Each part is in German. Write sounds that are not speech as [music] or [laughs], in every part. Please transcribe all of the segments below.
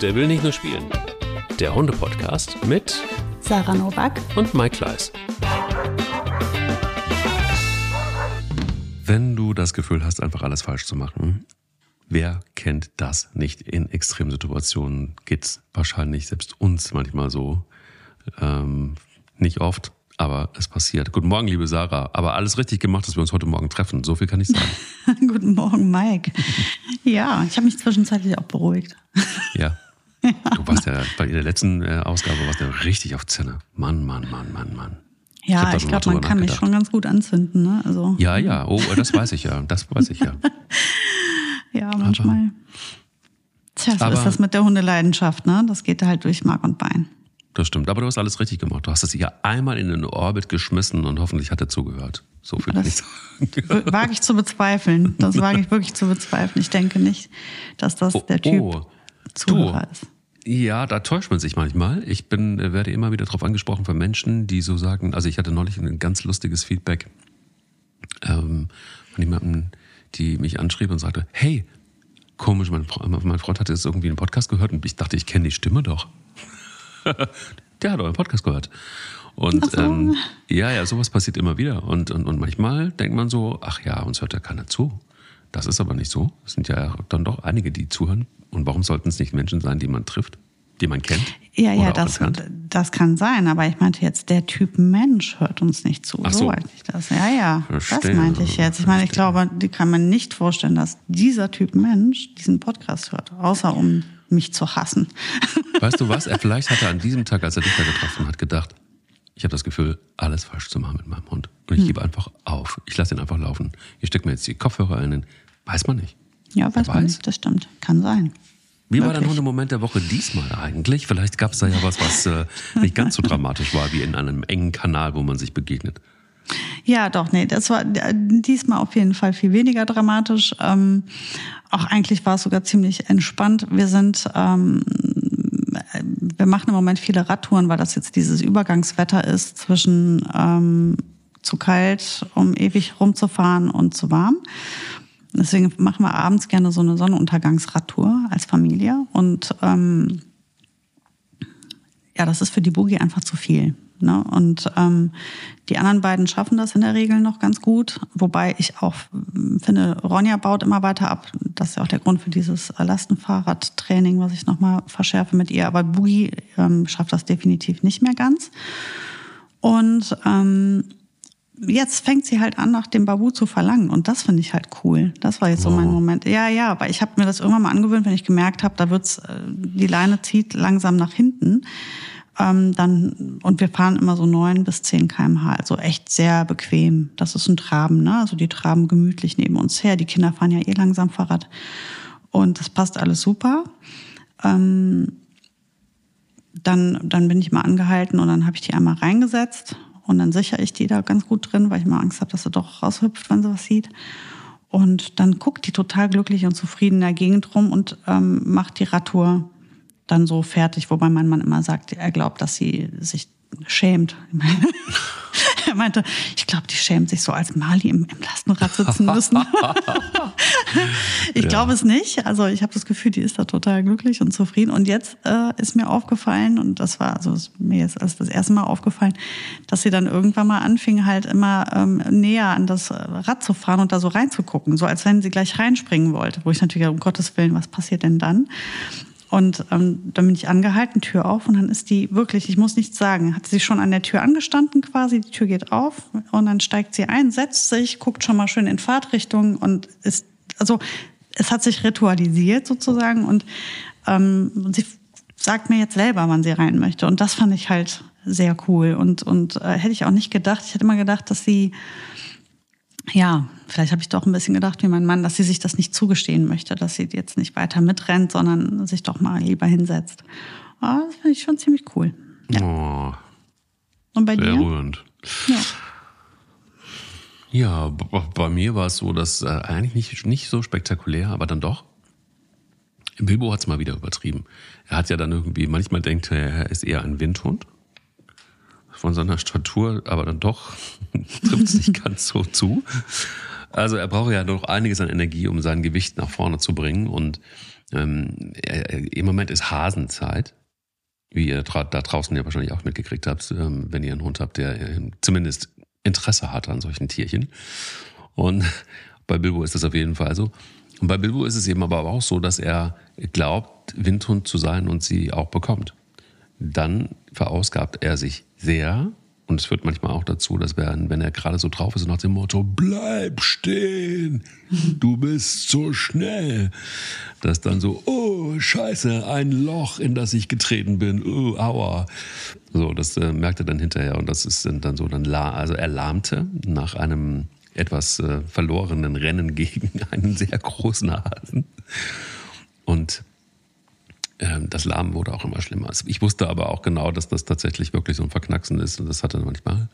Der will nicht nur spielen. Der Hunde-Podcast mit Sarah Novak und Mike Kleiss. Wenn du das Gefühl hast, einfach alles falsch zu machen, wer kennt das nicht? In Extremsituationen geht's wahrscheinlich selbst uns manchmal so. Ähm, nicht oft, aber es passiert. Guten Morgen, liebe Sarah. Aber alles richtig gemacht, dass wir uns heute Morgen treffen. So viel kann ich sagen. [laughs] Guten Morgen, Mike. Ja, ich habe mich zwischenzeitlich auch beruhigt. Ja. [laughs] Du warst ja bei der letzten äh, Ausgabe warst ja richtig auf Zinne. Mann, Mann, Mann, Mann, Mann. Ja, ich, ich glaube, man kann mich schon ganz gut anzünden. Ne? Also, ja, ja, oh, das weiß ich ja. Das weiß ich ja. [laughs] ja, manchmal. Aber, Tja, so aber, ist das mit der Hundeleidenschaft, ne? Das geht halt durch Mark und Bein. Das stimmt, aber du hast alles richtig gemacht. Du hast es ja einmal in den Orbit geschmissen und hoffentlich hat er zugehört. So viel kann ich sagen. Wage ich zu bezweifeln. Das wage ich wirklich zu bezweifeln. Ich denke nicht, dass das oh, der Typ oh, Zuhörer ist. Ja, da täuscht man sich manchmal. Ich bin, äh, werde immer wieder darauf angesprochen von Menschen, die so sagen, also ich hatte neulich ein ganz lustiges Feedback ähm, von jemandem, die mich anschrieb und sagte, hey, komisch, mein, mein Freund hatte jetzt irgendwie einen Podcast gehört und ich dachte, ich kenne die Stimme doch. [laughs] der hat euren Podcast gehört. Und so. ähm, ja, ja, sowas passiert immer wieder. Und, und, und manchmal denkt man so, ach ja, uns hört ja keiner zu. Das ist aber nicht so. Es sind ja dann doch einige, die zuhören. Und warum sollten es nicht Menschen sein, die man trifft, die man kennt? Ja, ja, das, das kann sein. Aber ich meinte jetzt, der Typ Mensch hört uns nicht zu. Ach so, so meinte ich das. Ja, ja, Verstehe. das meinte ich jetzt. Ich meine, ich glaube, die kann man nicht vorstellen, dass dieser Typ Mensch diesen Podcast hört. Außer um mich zu hassen. Weißt du was? [laughs] Er vielleicht hat er an diesem Tag, als er dich da getroffen hat, gedacht, ich habe das Gefühl, alles falsch zu machen mit meinem Hund. Und ich hm. gebe einfach auf. Ich lasse ihn einfach laufen. Ich stecke mir jetzt die Kopfhörer ein. Weiß man nicht. Ja, weiß, weiß man nicht. Das stimmt. Kann sein. Wie Wirklich? war dein Hundemoment der Woche diesmal eigentlich? Vielleicht gab es da ja was, was äh, nicht ganz so dramatisch war wie in einem engen Kanal, wo man sich begegnet. Ja, doch, nee, das war äh, diesmal auf jeden Fall viel weniger dramatisch. Ähm, auch eigentlich war es sogar ziemlich entspannt. Wir sind, ähm, wir machen im Moment viele Radtouren, weil das jetzt dieses Übergangswetter ist zwischen ähm, zu kalt, um ewig rumzufahren und zu warm. Deswegen machen wir abends gerne so eine Sonnenuntergangsradtour als Familie. Und ähm, ja, das ist für die Boogie einfach zu viel. Ne? Und ähm, die anderen beiden schaffen das in der Regel noch ganz gut. Wobei ich auch finde, Ronja baut immer weiter ab. Das ist ja auch der Grund für dieses Lastenfahrradtraining, was ich nochmal verschärfe mit ihr. Aber Boogie ähm, schafft das definitiv nicht mehr ganz. Und ähm, jetzt fängt sie halt an, nach dem Babu zu verlangen. Und das finde ich halt cool. Das war jetzt wow. so mein Moment. Ja, ja, aber ich habe mir das irgendwann mal angewöhnt, wenn ich gemerkt habe, da wird's, äh, die Leine zieht langsam nach hinten ähm, dann, und wir fahren immer so neun bis zehn kmh, also echt sehr bequem. Das ist ein Traben, ne? Also die traben gemütlich neben uns her. Die Kinder fahren ja eh langsam Fahrrad. Und das passt alles super. Ähm, dann, dann bin ich mal angehalten und dann habe ich die einmal reingesetzt und dann sichere ich die da ganz gut drin, weil ich mal Angst habe, dass sie doch raushüpft, wenn sie was sieht. Und dann guckt die total glücklich und zufrieden in der Gegend rum und ähm, macht die Radtour dann so fertig, wobei mein Mann immer sagt, er glaubt, dass sie sich schämt. [laughs] er meinte, ich glaube, die schämt sich so als Mali im, im Lastenrad sitzen müssen. [laughs] ich ja. glaube es nicht. Also ich habe das Gefühl, die ist da total glücklich und zufrieden. Und jetzt äh, ist mir aufgefallen, und das war also ist mir jetzt als das erste Mal aufgefallen, dass sie dann irgendwann mal anfing, halt immer ähm, näher an das Rad zu fahren und da so reinzugucken, so als wenn sie gleich reinspringen wollte. Wo ich natürlich, um Gottes Willen, was passiert denn dann? Und ähm, dann bin ich angehalten, Tür auf und dann ist die wirklich, ich muss nichts sagen, hat sie schon an der Tür angestanden quasi, die Tür geht auf und dann steigt sie ein, setzt sich, guckt schon mal schön in Fahrtrichtung und ist, also es hat sich ritualisiert sozusagen und ähm, sie sagt mir jetzt selber, wann sie rein möchte und das fand ich halt sehr cool und, und äh, hätte ich auch nicht gedacht. Ich hätte immer gedacht, dass sie ja, vielleicht habe ich doch ein bisschen gedacht wie mein Mann, dass sie sich das nicht zugestehen möchte, dass sie jetzt nicht weiter mitrennt, sondern sich doch mal lieber hinsetzt. Aber das finde ich schon ziemlich cool. Ja. Oh, Und bei sehr dir? rührend. Ja. Ja, bei mir war es so, dass äh, eigentlich nicht, nicht so spektakulär, aber dann doch. Bilbo hat es mal wieder übertrieben. Er hat ja dann irgendwie, manchmal denkt er, er ist eher ein Windhund von seiner Statur, aber dann doch [laughs] trifft es nicht ganz so zu. Also er braucht ja noch einiges an Energie, um sein Gewicht nach vorne zu bringen. Und Ähm, Im Moment ist Hasenzeit, wie ihr da draußen ja wahrscheinlich auch mitgekriegt habt, ähm, wenn ihr einen Hund habt, der äh, zumindest Interesse hat an solchen Tierchen. Und [laughs] bei Bilbo ist das auf jeden Fall so. Und bei Bilbo ist es eben aber auch so, dass er glaubt, Windhund zu sein und sie auch bekommt. Dann verausgabt er sich sehr und es führt manchmal auch dazu, dass wenn, wenn er gerade so drauf ist, nach dem Motto, bleib stehen, du bist so schnell, dass dann so, oh, scheiße, ein Loch, in das ich getreten bin, oh, aua. So, das äh, merkt er dann hinterher und das ist dann so, dann also er lahmte nach einem etwas äh, verlorenen Rennen gegen einen sehr großen Hasen. Und das Lahmen wurde auch immer schlimmer. Also ich wusste aber auch genau, dass das tatsächlich wirklich so ein Verknacksen ist und das hatte er manchmal.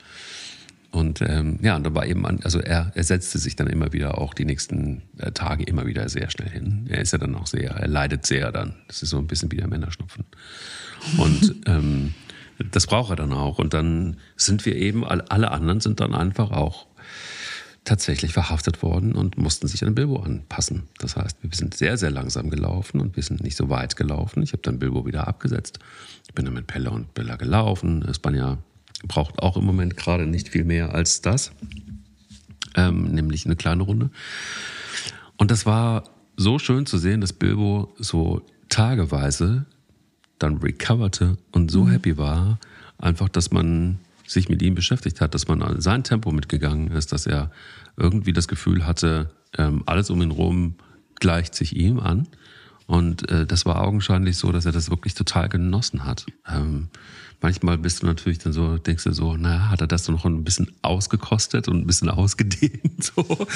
Und ähm, ja, und da war eben, also er, er setzte sich dann immer wieder auch die nächsten äh, Tage immer wieder sehr schnell hin. Er ist ja dann auch sehr, er leidet sehr dann. Das ist so ein bisschen wie der Männerschnupfen. Und [laughs] ähm, das braucht er dann auch. Und dann sind wir eben, alle anderen sind dann einfach auch tatsächlich verhaftet worden und mussten sich an Bilbo anpassen. Das heißt, wir sind sehr, sehr langsam gelaufen und wir sind nicht so weit gelaufen. Ich habe dann Bilbo wieder abgesetzt. Ich bin dann mit Pelle und Bella gelaufen. Spanja braucht auch im Moment gerade nicht viel mehr als das, ähm, nämlich eine kleine Runde. Und das war so schön zu sehen, dass Bilbo so tageweise dann recoverte und so mhm. happy war, einfach, dass man sich mit ihm beschäftigt hat, dass man sein Tempo mitgegangen ist, dass er irgendwie das Gefühl hatte, ähm, alles um ihn herum gleicht sich ihm an. Und äh, das war augenscheinlich so, dass er das wirklich total genossen hat. Ähm, manchmal bist du natürlich dann so, denkst du so, naja, hat er das noch ein bisschen ausgekostet und ein bisschen [laughs] ausgedehnt, so,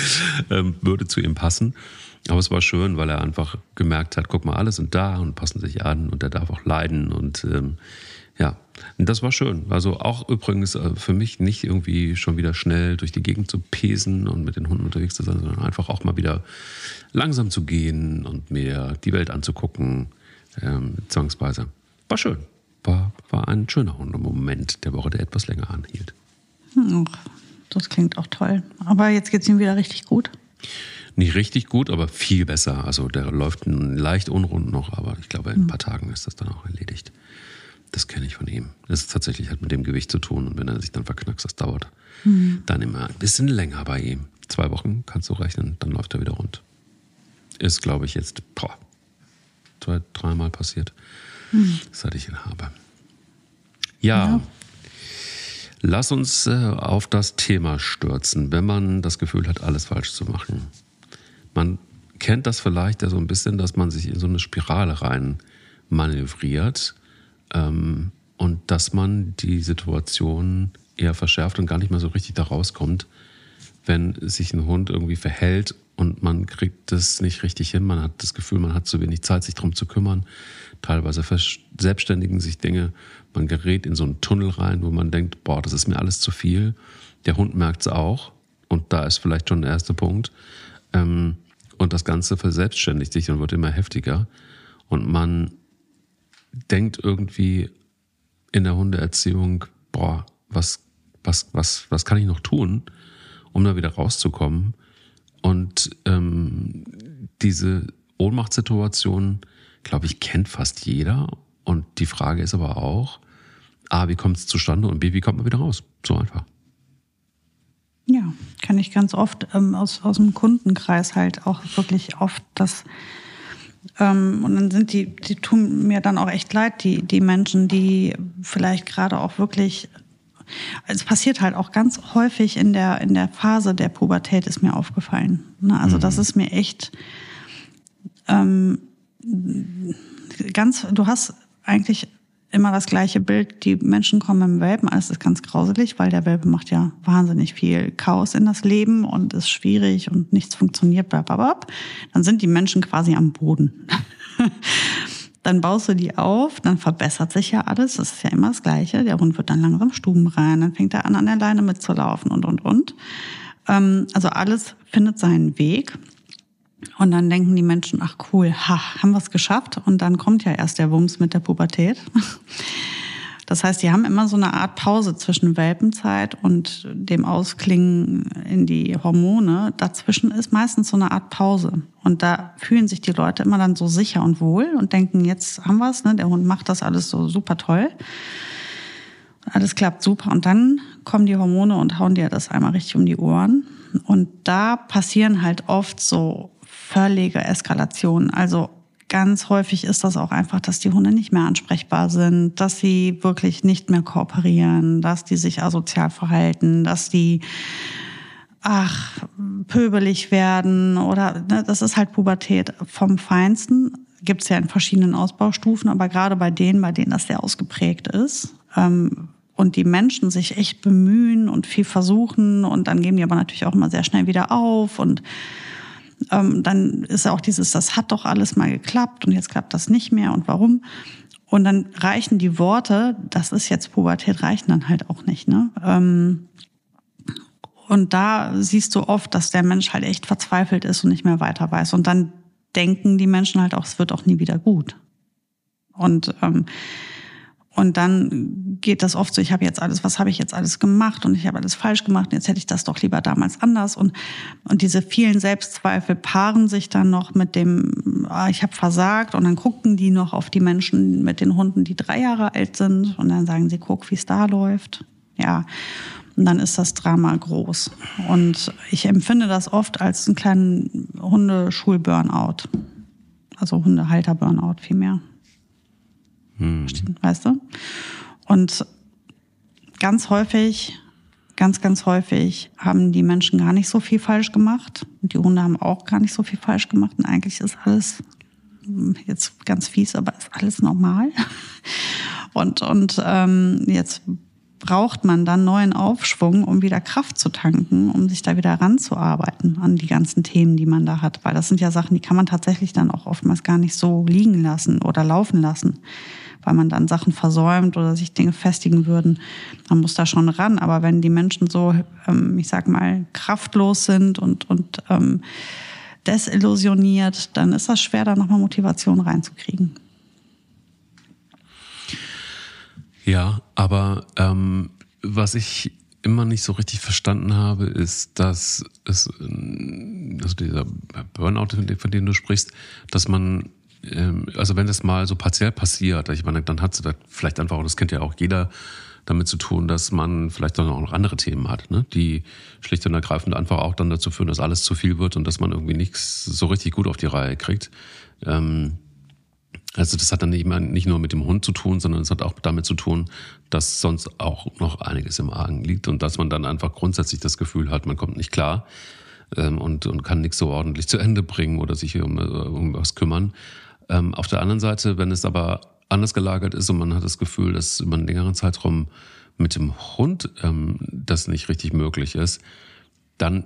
ähm, würde zu ihm passen. Aber es war schön, weil er einfach gemerkt hat, guck mal, alle sind da und passen sich an und er darf auch leiden und ähm, ja, das war schön. Also auch übrigens äh, für mich nicht irgendwie schon wieder schnell durch die Gegend zu pesen und mit den Hunden unterwegs zu sein, sondern einfach auch mal wieder langsam zu gehen und mir die Welt anzugucken, ähm, zwangsweise. War schön. War, war ein schöner Hundemoment der Woche, der etwas länger anhielt. Hm, das klingt auch toll. Aber jetzt geht es ihm wieder richtig gut. Nicht richtig gut, aber viel besser. Also der läuft leicht unrund noch, aber ich glaube, in ein paar Tagen ist das dann auch erledigt. Das kenne ich von ihm. Das ist tatsächlich hat mit dem Gewicht zu tun und wenn er sich dann verknackst, das dauert mhm. dann immer ein bisschen länger bei ihm. Zwei Wochen kannst du rechnen, dann läuft er wieder rund. Ist, glaube ich, jetzt boah, zwei, dreimal passiert, mhm. seit ich ihn habe. Ja, ja. lass uns äh, auf das Thema stürzen, wenn man das Gefühl hat, alles falsch zu machen. Man kennt das vielleicht ja so ein bisschen, dass man sich in so eine Spirale rein manövriert ähm, und dass man die Situation eher verschärft und gar nicht mehr so richtig da rauskommt, wenn sich ein Hund irgendwie verhält und man kriegt das nicht richtig hin. Man hat das Gefühl, man hat zu wenig Zeit, sich darum zu kümmern. Teilweise verselbstständigen sich Dinge. Man gerät in so einen Tunnel rein, wo man denkt, boah, das ist mir alles zu viel. Der Hund merkt es auch. Und da ist vielleicht schon der erste Punkt. Ähm, und das Ganze verselbstständigt sich und wird immer heftiger. Und man denkt irgendwie in der Hundeerziehung, boah, was, was, was, was kann ich noch tun, um da wieder rauszukommen? Und ähm, diese Ohnmachtssituation, glaube ich, kennt fast jeder. Und die Frage ist aber auch, A, wie kommt es zustande und B, wie kommt man wieder raus? So einfach. Ja, kann ich ganz oft ähm, aus, aus dem Kundenkreis halt auch wirklich oft das ähm, und dann sind die, die tun mir dann auch echt leid, die, die Menschen, die vielleicht gerade auch wirklich es passiert halt auch ganz häufig in der, in der Phase der Pubertät, ist mir aufgefallen. Ne? Also das mhm. ist mir echt ähm, ganz, du hast eigentlich immer das gleiche Bild. Die Menschen kommen im Welpen, alles ist ganz grauselig, weil der Welpe macht ja wahnsinnig viel Chaos in das Leben und ist schwierig und nichts funktioniert, blablabla. Dann sind die Menschen quasi am Boden. [laughs] dann baust du die auf, dann verbessert sich ja alles, das ist ja immer das Gleiche. Der Hund wird dann langsam Stuben rein, dann fängt er an, an der Leine mitzulaufen und, und, und. Ähm, also alles findet seinen Weg. Und dann denken die Menschen, ach cool, ha, haben wir es geschafft. Und dann kommt ja erst der Wumms mit der Pubertät. [laughs] Das heißt, die haben immer so eine Art Pause zwischen Welpenzeit und dem Ausklingen in die Hormone. Dazwischen ist meistens so eine Art Pause. Und da fühlen sich die Leute immer dann so sicher und wohl und denken, jetzt haben wir es, ne? der Hund macht das alles so super toll. Alles klappt super. Und dann kommen die Hormone und hauen dir das einmal richtig um die Ohren. Und da passieren halt oft so völlige Eskalationen. Also ganz häufig ist das auch einfach, dass die Hunde nicht mehr ansprechbar sind, dass sie wirklich nicht mehr kooperieren, dass die sich asozial verhalten, dass die ach, pöbelig werden oder ne, das ist halt Pubertät vom Feinsten. Gibt es ja in verschiedenen Ausbaustufen, aber gerade bei denen, bei denen das sehr ausgeprägt ist, ähm, und die Menschen sich echt bemühen und viel versuchen und dann geben die aber natürlich auch immer sehr schnell wieder auf und ähm, dann ist auch dieses, das hat doch alles mal geklappt und jetzt klappt das nicht mehr und warum? Und dann reichen die Worte, das ist jetzt Pubertät, reichen dann halt auch nicht. Ne? Ähm, und da siehst du oft, dass der Mensch halt echt verzweifelt ist und nicht mehr weiter weiß. Und dann denken die Menschen halt auch, es wird auch nie wieder gut. Und ähm, und dann geht das oft so, ich habe jetzt alles, was habe ich jetzt alles gemacht und ich habe alles falsch gemacht und jetzt hätte ich das doch lieber damals anders. Und, und diese vielen Selbstzweifel paaren sich dann noch mit dem, ah, ich habe versagt und dann gucken die noch auf die Menschen mit den Hunden, die drei Jahre alt sind und dann sagen sie, guck, wie es da läuft. Ja, und dann ist das Drama groß. Und ich empfinde das oft als einen kleinen Hundeschul-Burnout. Also Hundehalter-Burnout vielmehr. Hm. Weißt du? Und ganz häufig, ganz, ganz häufig haben die Menschen gar nicht so viel falsch gemacht. Und die Hunde haben auch gar nicht so viel falsch gemacht. Und eigentlich ist alles jetzt ganz fies, aber ist alles normal. [laughs] Und, und ähm, jetzt braucht man dann neuen Aufschwung, um wieder Kraft zu tanken, um sich da wieder ranzuarbeiten an die ganzen Themen, die man da hat. Weil das sind ja Sachen, die kann man tatsächlich dann auch oftmals gar nicht so liegen lassen oder laufen lassen weil man dann Sachen versäumt oder sich Dinge festigen würden. Man muss da schon ran. Aber wenn die Menschen so, ähm, ich sag mal, kraftlos sind und, und ähm, desillusioniert, dann ist das schwer, da nochmal Motivation reinzukriegen. Ja, aber ähm, was ich immer nicht so richtig verstanden habe, ist, dass es, also dieser Burnout, von dem du sprichst, dass man ähm, also wenn das mal so partiell passiert, ich meine, dann hat es vielleicht einfach, auch, das kennt ja auch jeder, damit zu tun, dass man vielleicht auch noch andere Themen hat, ne? die schlicht und ergreifend einfach auch dann dazu führen, dass alles zu viel wird und dass man irgendwie nichts so richtig gut auf die Reihe kriegt. Ähm, also das hat dann nicht, nicht nur mit dem Hund zu tun, sondern es hat auch damit zu tun, dass sonst auch noch einiges im Argen liegt und dass man dann einfach grundsätzlich das Gefühl hat, man kommt nicht klar ähm, und, und kann nichts so ordentlich zu Ende bringen oder sich um, um was kümmern. Ähm, auf der anderen Seite, wenn es aber anders gelagert ist und man hat das Gefühl, dass über einen längeren Zeitraum mit dem Hund ähm, das nicht richtig möglich ist, dann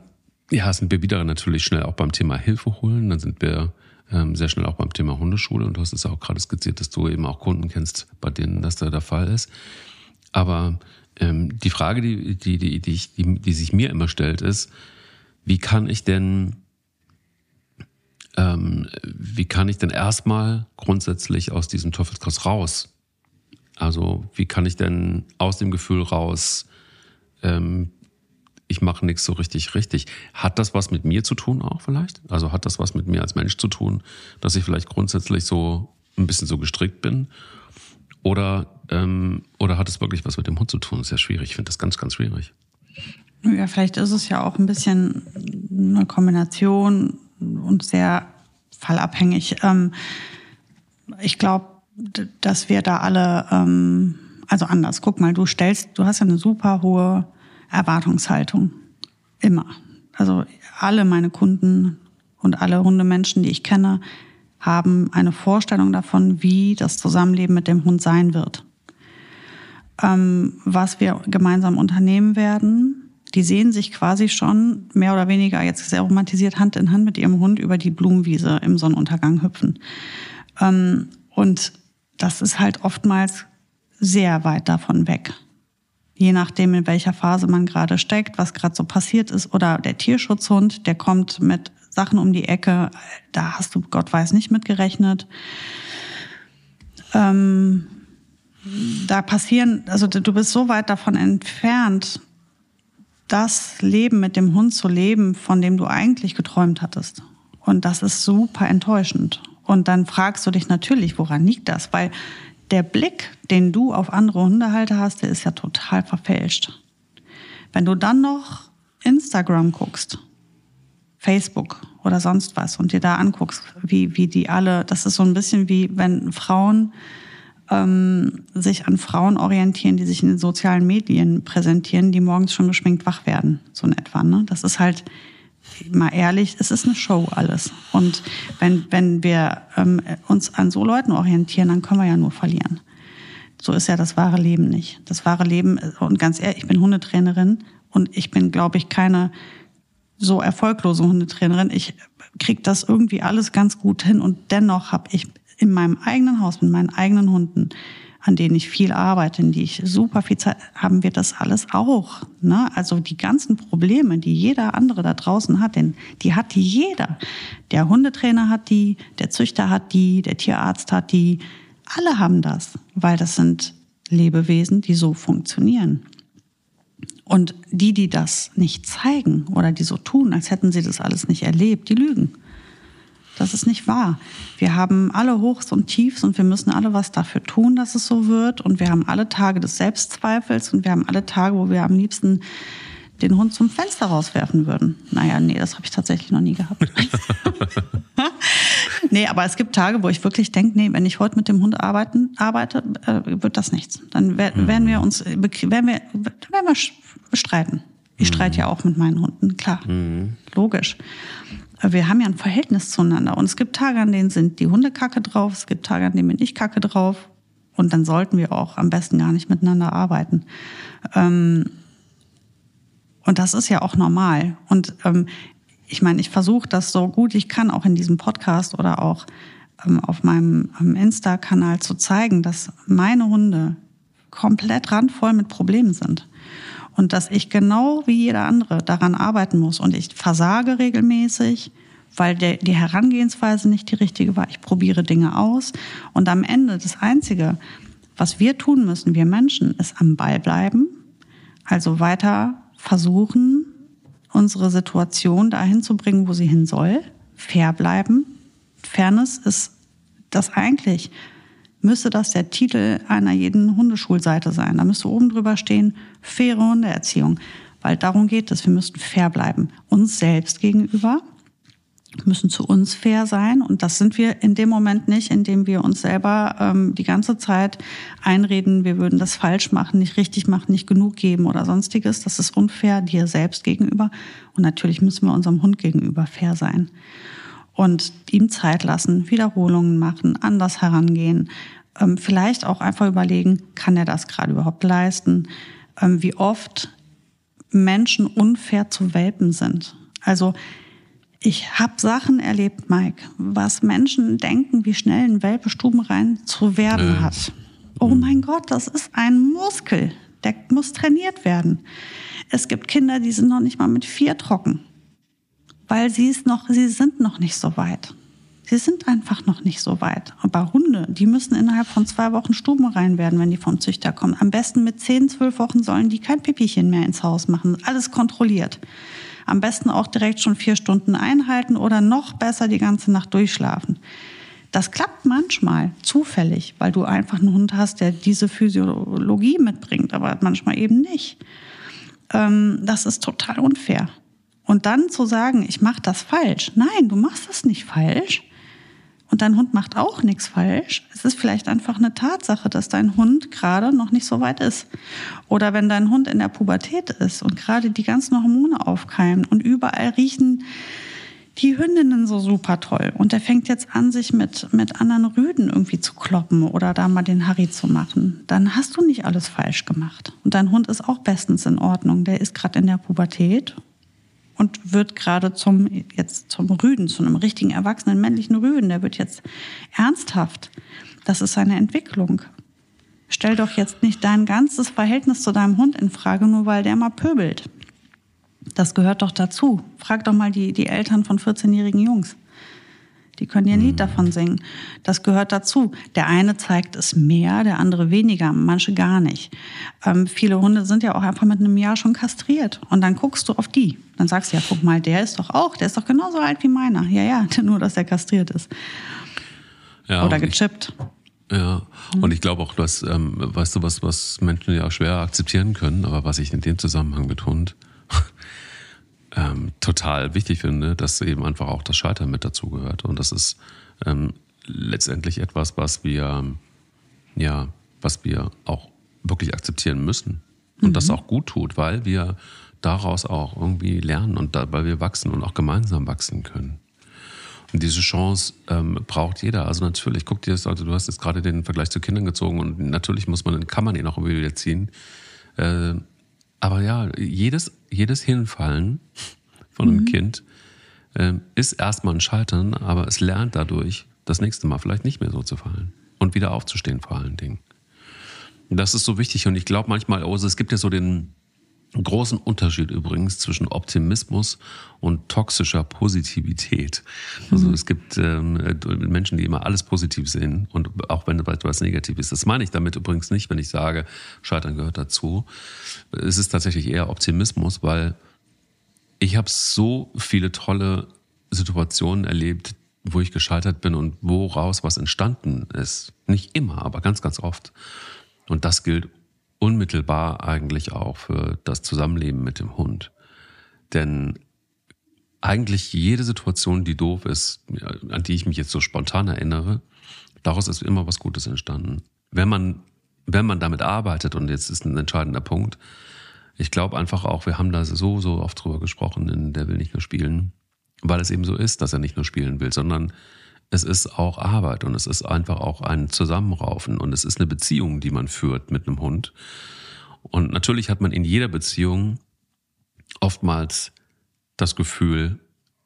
ja, sind wir wieder natürlich schnell auch beim Thema Hilfe holen. Dann sind wir ähm, sehr schnell auch beim Thema Hundeschule. Und du hast es ja auch gerade skizziert, dass du eben auch Kunden kennst, bei denen das da der Fall ist. Aber ähm, die Frage, die, die, die, die, die, die sich mir immer stellt, ist, wie kann ich denn ähm, wie kann ich denn erstmal grundsätzlich aus diesem Teufelskreis raus? Also wie kann ich denn aus dem Gefühl raus, ähm, ich mache nichts so richtig richtig. Hat das was mit mir zu tun auch vielleicht? Also hat das was mit mir als Mensch zu tun, dass ich vielleicht grundsätzlich so ein bisschen so gestrickt bin? Oder, ähm, oder hat es wirklich was mit dem Hund zu tun? Ist ja schwierig. Ich finde das ganz, ganz schwierig. Ja, vielleicht ist es ja auch ein bisschen eine Kombination und sehr fallabhängig. Ähm, ich glaube, dass wir da alle, ähm, also anders. Guck mal, du stellst, du hast ja eine super hohe Erwartungshaltung. Immer. Also alle meine Kunden und alle Hundemenschen, die ich kenne, haben eine Vorstellung davon, wie das Zusammenleben mit dem Hund sein wird. Ähm, was wir gemeinsam unternehmen werden, die sehen sich quasi schon mehr oder weniger jetzt sehr romantisiert Hand in Hand mit ihrem Hund über die Blumenwiese im Sonnenuntergang hüpfen. Ähm, und das ist halt oftmals sehr weit davon weg. Je nachdem, in welcher Phase man gerade steckt, was gerade so passiert ist. Oder der Tierschutzhund, der kommt mit Sachen um die Ecke, da hast du Gott weiß nicht mitgerechnet. Ähm, da passieren, also du bist so weit davon entfernt, das Leben mit dem Hund zu leben, von dem du eigentlich geträumt hattest. Und das ist super enttäuschend. Und dann fragst du dich natürlich, woran liegt das? Weil der Blick, den du auf andere Hundehalter hast, der ist ja total verfälscht. Wenn du dann noch Instagram guckst, Facebook oder sonst was und dir da anguckst, wie, wie die alle, das ist so ein bisschen wie wenn Frauen ähm, sich an Frauen orientieren, die sich in den sozialen Medien präsentieren, die morgens schon geschminkt wach werden, so in etwa. Ne? Das ist halt, mal ehrlich, es ist eine Show alles. Und wenn, wenn wir ähm, uns an so Leuten orientieren, dann können wir ja nur verlieren. So ist ja das wahre Leben nicht. Das wahre Leben, und ganz ehrlich, ich bin Hundetrainerin und ich bin, glaube ich, keine so erfolglose Hundetrainerin. Ich kriege das irgendwie alles ganz gut hin und dennoch habe ich in meinem eigenen Haus mit meinen eigenen Hunden, an denen ich viel arbeite, in die ich super viel Zeit, haben wir das alles auch. Ne? Also die ganzen Probleme, die jeder andere da draußen hat, denn die hat die jeder. Der Hundetrainer hat die, der Züchter hat die, der Tierarzt hat die. Alle haben das, weil das sind Lebewesen, die so funktionieren. Und die, die das nicht zeigen oder die so tun, als hätten sie das alles nicht erlebt, die lügen. Das ist nicht wahr. Wir haben alle Hochs und Tiefs und wir müssen alle was dafür tun, dass es so wird. Und wir haben alle Tage des Selbstzweifels und wir haben alle Tage, wo wir am liebsten den Hund zum Fenster rauswerfen würden. Naja, nee, das habe ich tatsächlich noch nie gehabt. [laughs] nee, aber es gibt Tage, wo ich wirklich denke, nee, wenn ich heute mit dem Hund arbeiten, arbeite, äh, wird das nichts. Dann werden wir uns, werden wir, werden wir streiten. Ich streite ja auch mit meinen Hunden, klar. Mhm. Logisch wir haben ja ein Verhältnis zueinander. Und es gibt Tage, an denen sind die Hunde kacke drauf, es gibt Tage, an denen bin ich kacke drauf. Und dann sollten wir auch am besten gar nicht miteinander arbeiten. Ähm, und das ist ja auch normal. Und ähm, ich meine, ich versuche das so gut ich kann, auch in diesem Podcast oder auch ähm, auf meinem Insta-Kanal zu zeigen, dass meine Hunde komplett randvoll mit Problemen sind und dass ich genau wie jeder andere daran arbeiten muss und ich versage regelmäßig, weil der, die Herangehensweise nicht die richtige war. Ich probiere Dinge aus und am Ende das Einzige, was wir tun müssen, wir Menschen, ist am Ball bleiben, also weiter versuchen, unsere Situation dahin zu bringen, wo sie hin soll, fair bleiben. Fairness ist das eigentlich müsste das der Titel einer jeden Hundeschulseite sein. Da müsste oben drüber stehen, faire Hundeerziehung. Weil darum geht es. Wir müssen fair bleiben. Uns selbst gegenüber müssen zu uns fair sein. Und das sind wir in dem Moment nicht, indem wir uns selber ähm, die ganze Zeit einreden, wir würden das falsch machen, nicht richtig machen, nicht genug geben oder sonstiges. Das ist unfair dir selbst gegenüber. Und natürlich müssen wir unserem Hund gegenüber fair sein und ihm Zeit lassen, Wiederholungen machen, anders herangehen, ähm, vielleicht auch einfach überlegen, kann er das gerade überhaupt leisten? Ähm, wie oft Menschen unfair zu Welpen sind. Also ich habe Sachen erlebt, Mike, was Menschen denken, wie schnell ein Welpe stubenrein zu werden hat. Oh mhm. mein Gott, das ist ein Muskel, der muss trainiert werden. Es gibt Kinder, die sind noch nicht mal mit vier trocken weil sie es noch, sie sind noch nicht so weit. Sie sind einfach noch nicht so weit. Aber Hunde, die müssen innerhalb von zwei Wochen Stuben rein werden, wenn die vom Züchter kommen. Am besten mit zehn, zwölf Wochen sollen die kein Pipichen mehr ins Haus machen. Alles kontrolliert. Am besten auch direkt schon vier Stunden einhalten oder noch besser die ganze Nacht durchschlafen. Das klappt manchmal zufällig, weil du einfach einen Hund hast, der diese Physiologie mitbringt, aber manchmal eben nicht. Ähm, das ist total unfair. Und dann zu sagen, ich mache das falsch. Nein, du machst das nicht falsch. Und dein Hund macht auch nichts falsch. Es ist vielleicht einfach eine Tatsache, dass dein Hund gerade noch nicht so weit ist. Oder wenn dein Hund in der Pubertät ist und gerade die ganzen Hormone aufkeimen und überall riechen die Hündinnen so super toll. Und der fängt jetzt an, sich mit, mit anderen Rüden irgendwie zu kloppen oder da mal den Harry zu machen. Dann hast du nicht alles falsch gemacht. Und dein Hund ist auch bestens in Ordnung. Der ist gerade in der Pubertät und wird gerade zum, jetzt zum Rüden, zu einem richtigen erwachsenen männlichen Rüden. Der wird jetzt ernsthaft. Das ist seine Entwicklung. Stell doch jetzt nicht dein ganzes Verhältnis zu deinem Hund in Frage, nur weil der mal pöbelt. Das gehört doch dazu. Frag doch mal die, die Eltern von 14-jährigen Jungs. Die können ein Lied davon singen. Das gehört dazu. Der eine zeigt es mehr, der andere weniger, manche gar nicht. Ähm, viele Hunde sind ja auch einfach mit einem Jahr schon kastriert. Und dann guckst du auf die. Dann sagst du ja, guck mal, der ist doch auch, der ist doch genauso alt wie meiner. Ja, ja, [laughs] nur dass er kastriert ist. Ja, Oder gechippt. Ich, ja, und ich glaube auch, dass, ähm, weißt du, was, was Menschen ja auch schwer akzeptieren können, aber was ich in dem Zusammenhang mit Hund ähm, total wichtig finde, dass eben einfach auch das Scheitern mit dazugehört. Und das ist ähm, letztendlich etwas, was wir, ja, was wir auch wirklich akzeptieren müssen. Und mhm. das auch gut tut, weil wir daraus auch irgendwie lernen und da, weil wir wachsen und auch gemeinsam wachsen können. Und diese Chance ähm, braucht jeder. Also natürlich, guck dir das, also du hast jetzt gerade den Vergleich zu Kindern gezogen und natürlich muss man, kann man ihn auch wieder ziehen. Äh, aber ja, jedes, jedes Hinfallen von einem mhm. Kind äh, ist erstmal ein Scheitern, aber es lernt dadurch, das nächste Mal vielleicht nicht mehr so zu fallen und wieder aufzustehen vor allen Dingen. Das ist so wichtig und ich glaube manchmal, also es gibt ja so den, großen Unterschied übrigens zwischen Optimismus und toxischer Positivität. Also mhm. es gibt ähm, Menschen, die immer alles positiv sehen und auch wenn etwas negativ ist. Das meine ich damit übrigens nicht, wenn ich sage, Scheitern gehört dazu. Es ist tatsächlich eher Optimismus, weil ich habe so viele tolle Situationen erlebt, wo ich gescheitert bin und woraus was entstanden ist. Nicht immer, aber ganz, ganz oft. Und das gilt unmittelbar eigentlich auch für das Zusammenleben mit dem Hund. Denn eigentlich jede Situation, die doof ist, an die ich mich jetzt so spontan erinnere, daraus ist immer was Gutes entstanden. Wenn man, wenn man damit arbeitet, und jetzt ist ein entscheidender Punkt, ich glaube einfach auch, wir haben da so, so oft drüber gesprochen, in der will nicht nur spielen, weil es eben so ist, dass er nicht nur spielen will, sondern es ist auch Arbeit und es ist einfach auch ein Zusammenraufen und es ist eine Beziehung, die man führt mit einem Hund. Und natürlich hat man in jeder Beziehung oftmals das Gefühl,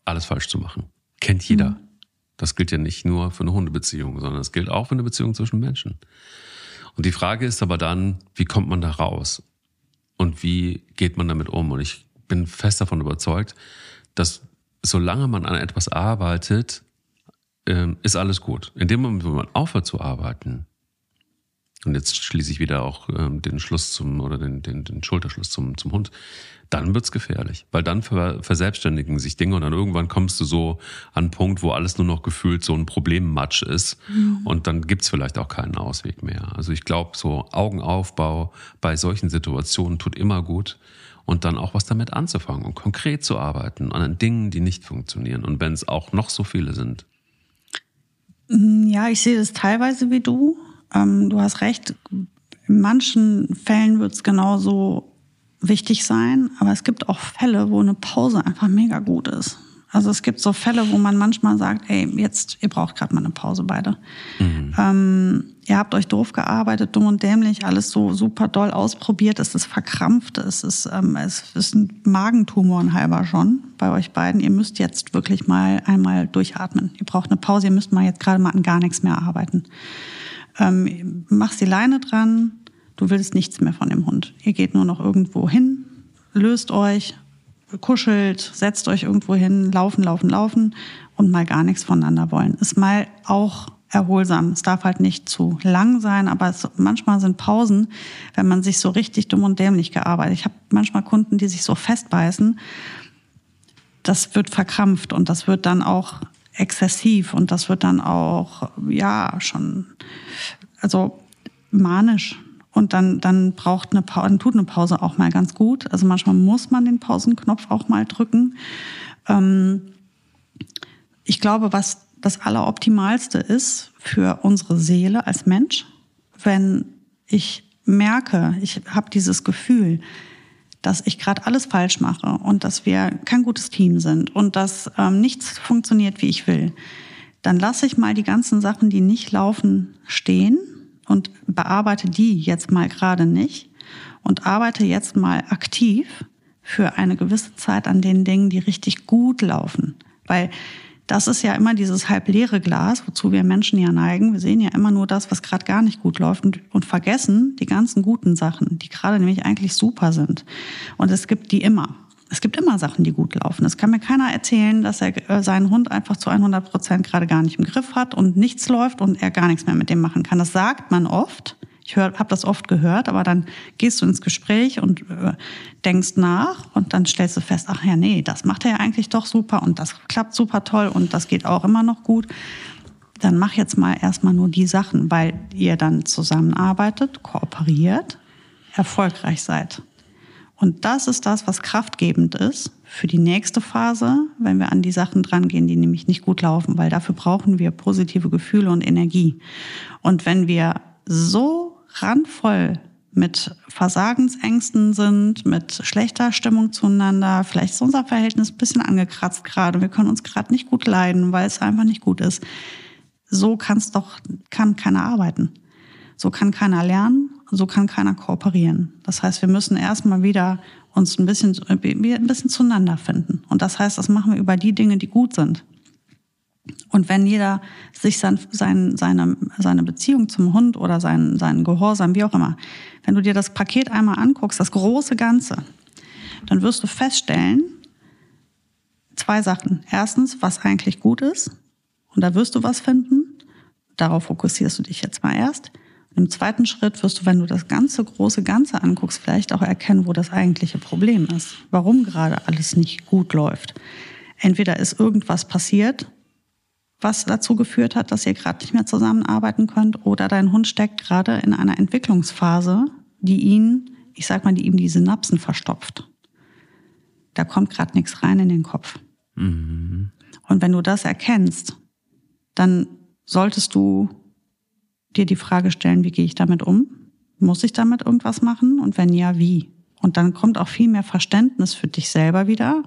alles falsch zu machen. Kennt jeder. Mhm. Das gilt ja nicht nur für eine Hundebeziehung, sondern es gilt auch für eine Beziehung zwischen Menschen. Und die Frage ist aber dann, wie kommt man da raus? Und wie geht man damit um? Und ich bin fest davon überzeugt, dass solange man an etwas arbeitet, ist alles gut. In dem Moment, wo man aufhört zu arbeiten, und jetzt schließe ich wieder auch ähm, den Schluss zum oder den, den, den Schulterschluss zum, zum Hund, dann wird's gefährlich. Weil dann verselbstständigen sich Dinge und dann irgendwann kommst du so an einen Punkt, wo alles nur noch gefühlt so ein Problemmatsch ist mhm. und dann gibt's vielleicht auch keinen Ausweg mehr. Also ich glaube, so Augenaufbau bei solchen Situationen tut immer gut und dann auch was damit anzufangen und konkret zu arbeiten an Dingen, die nicht funktionieren und wenn es auch noch so viele sind. Mm, ja, ich sehe das teilweise wie du. Ähm, du hast recht. In manchen Fällen wird es genauso wichtig sein, aber es gibt auch Fälle, wo eine Pause einfach mega gut ist. Also es gibt so Fälle, wo man manchmal sagt, ey, jetzt, ihr braucht gerade mal eine Pause beide. Mhm. Ähm, ihr habt euch doof gearbeitet, dumm und dämlich, alles so super doll ausprobiert, es ist verkrampft, es ist, ähm, es ist ein Magentumor halber schon bei euch beiden. Ihr müsst jetzt wirklich mal einmal durchatmen. Ihr braucht eine Pause, ihr müsst mal jetzt gerade mal an gar nichts mehr arbeiten. Ähm, machst die Leine dran, du willst nichts mehr von dem Hund. Ihr geht nur noch irgendwo hin, löst euch, kuschelt, setzt euch irgendwo hin, laufen, laufen, laufen und mal gar nichts voneinander wollen. Ist mal auch erholsam. Es darf halt nicht zu lang sein, aber es, manchmal sind Pausen, wenn man sich so richtig dumm und dämlich gearbeitet. Ich habe manchmal Kunden, die sich so festbeißen. Das wird verkrampft und das wird dann auch exzessiv und das wird dann auch, ja, schon, also manisch. Und dann, dann braucht eine Pause, dann tut eine Pause auch mal ganz gut. Also manchmal muss man den Pausenknopf auch mal drücken. Ähm, ich glaube, was das Alleroptimalste ist für unsere Seele als Mensch, wenn ich merke, ich habe dieses Gefühl, dass ich gerade alles falsch mache und dass wir kein gutes Team sind und dass ähm, nichts funktioniert, wie ich will, dann lasse ich mal die ganzen Sachen, die nicht laufen, stehen und bearbeite die jetzt mal gerade nicht und arbeite jetzt mal aktiv für eine gewisse Zeit an den Dingen, die richtig gut laufen. Weil das ist ja immer dieses halbleere Glas, wozu wir Menschen ja neigen. Wir sehen ja immer nur das, was gerade gar nicht gut läuft und, und vergessen die ganzen guten Sachen, die gerade nämlich eigentlich super sind. Und es gibt die immer. Es gibt immer Sachen, die gut laufen. Es kann mir keiner erzählen, dass er äh, seinen Hund einfach zu 100 Prozent gerade gar nicht im Griff hat und nichts läuft und er gar nichts mehr mit dem machen kann. Das sagt man oft. Ich habe das oft gehört, aber dann gehst du ins Gespräch und äh, denkst nach und dann stellst du fest, ach ja, nee, das macht er ja eigentlich doch super und das klappt super toll und das geht auch immer noch gut. Dann mach jetzt mal erstmal nur die Sachen, weil ihr dann zusammenarbeitet, kooperiert, erfolgreich seid. Und das ist das, was kraftgebend ist für die nächste Phase, wenn wir an die Sachen drangehen, die nämlich nicht gut laufen, weil dafür brauchen wir positive Gefühle und Energie. Und wenn wir so randvoll mit Versagensängsten sind, mit schlechter Stimmung zueinander, vielleicht ist unser Verhältnis ein bisschen angekratzt gerade, wir können uns gerade nicht gut leiden, weil es einfach nicht gut ist. So kann's doch, kann keiner arbeiten. So kann keiner lernen, so kann keiner kooperieren. Das heißt, wir müssen erstmal wieder uns ein bisschen, ein bisschen zueinander finden. Und das heißt, das machen wir über die Dinge, die gut sind. Und wenn jeder sich sein, sein, seine, seine Beziehung zum Hund oder seinen, seinen Gehorsam, wie auch immer, wenn du dir das Paket einmal anguckst, das große Ganze, dann wirst du feststellen, zwei Sachen. Erstens, was eigentlich gut ist. Und da wirst du was finden. Darauf fokussierst du dich jetzt mal erst. Im zweiten Schritt wirst du, wenn du das ganze große Ganze anguckst, vielleicht auch erkennen, wo das eigentliche Problem ist. Warum gerade alles nicht gut läuft. Entweder ist irgendwas passiert, was dazu geführt hat, dass ihr gerade nicht mehr zusammenarbeiten könnt, oder dein Hund steckt gerade in einer Entwicklungsphase, die ihn, ich sag mal, die ihm die Synapsen verstopft. Da kommt gerade nichts rein in den Kopf. Mhm. Und wenn du das erkennst, dann solltest du dir die Frage stellen, wie gehe ich damit um? Muss ich damit irgendwas machen? Und wenn ja, wie? Und dann kommt auch viel mehr Verständnis für dich selber wieder.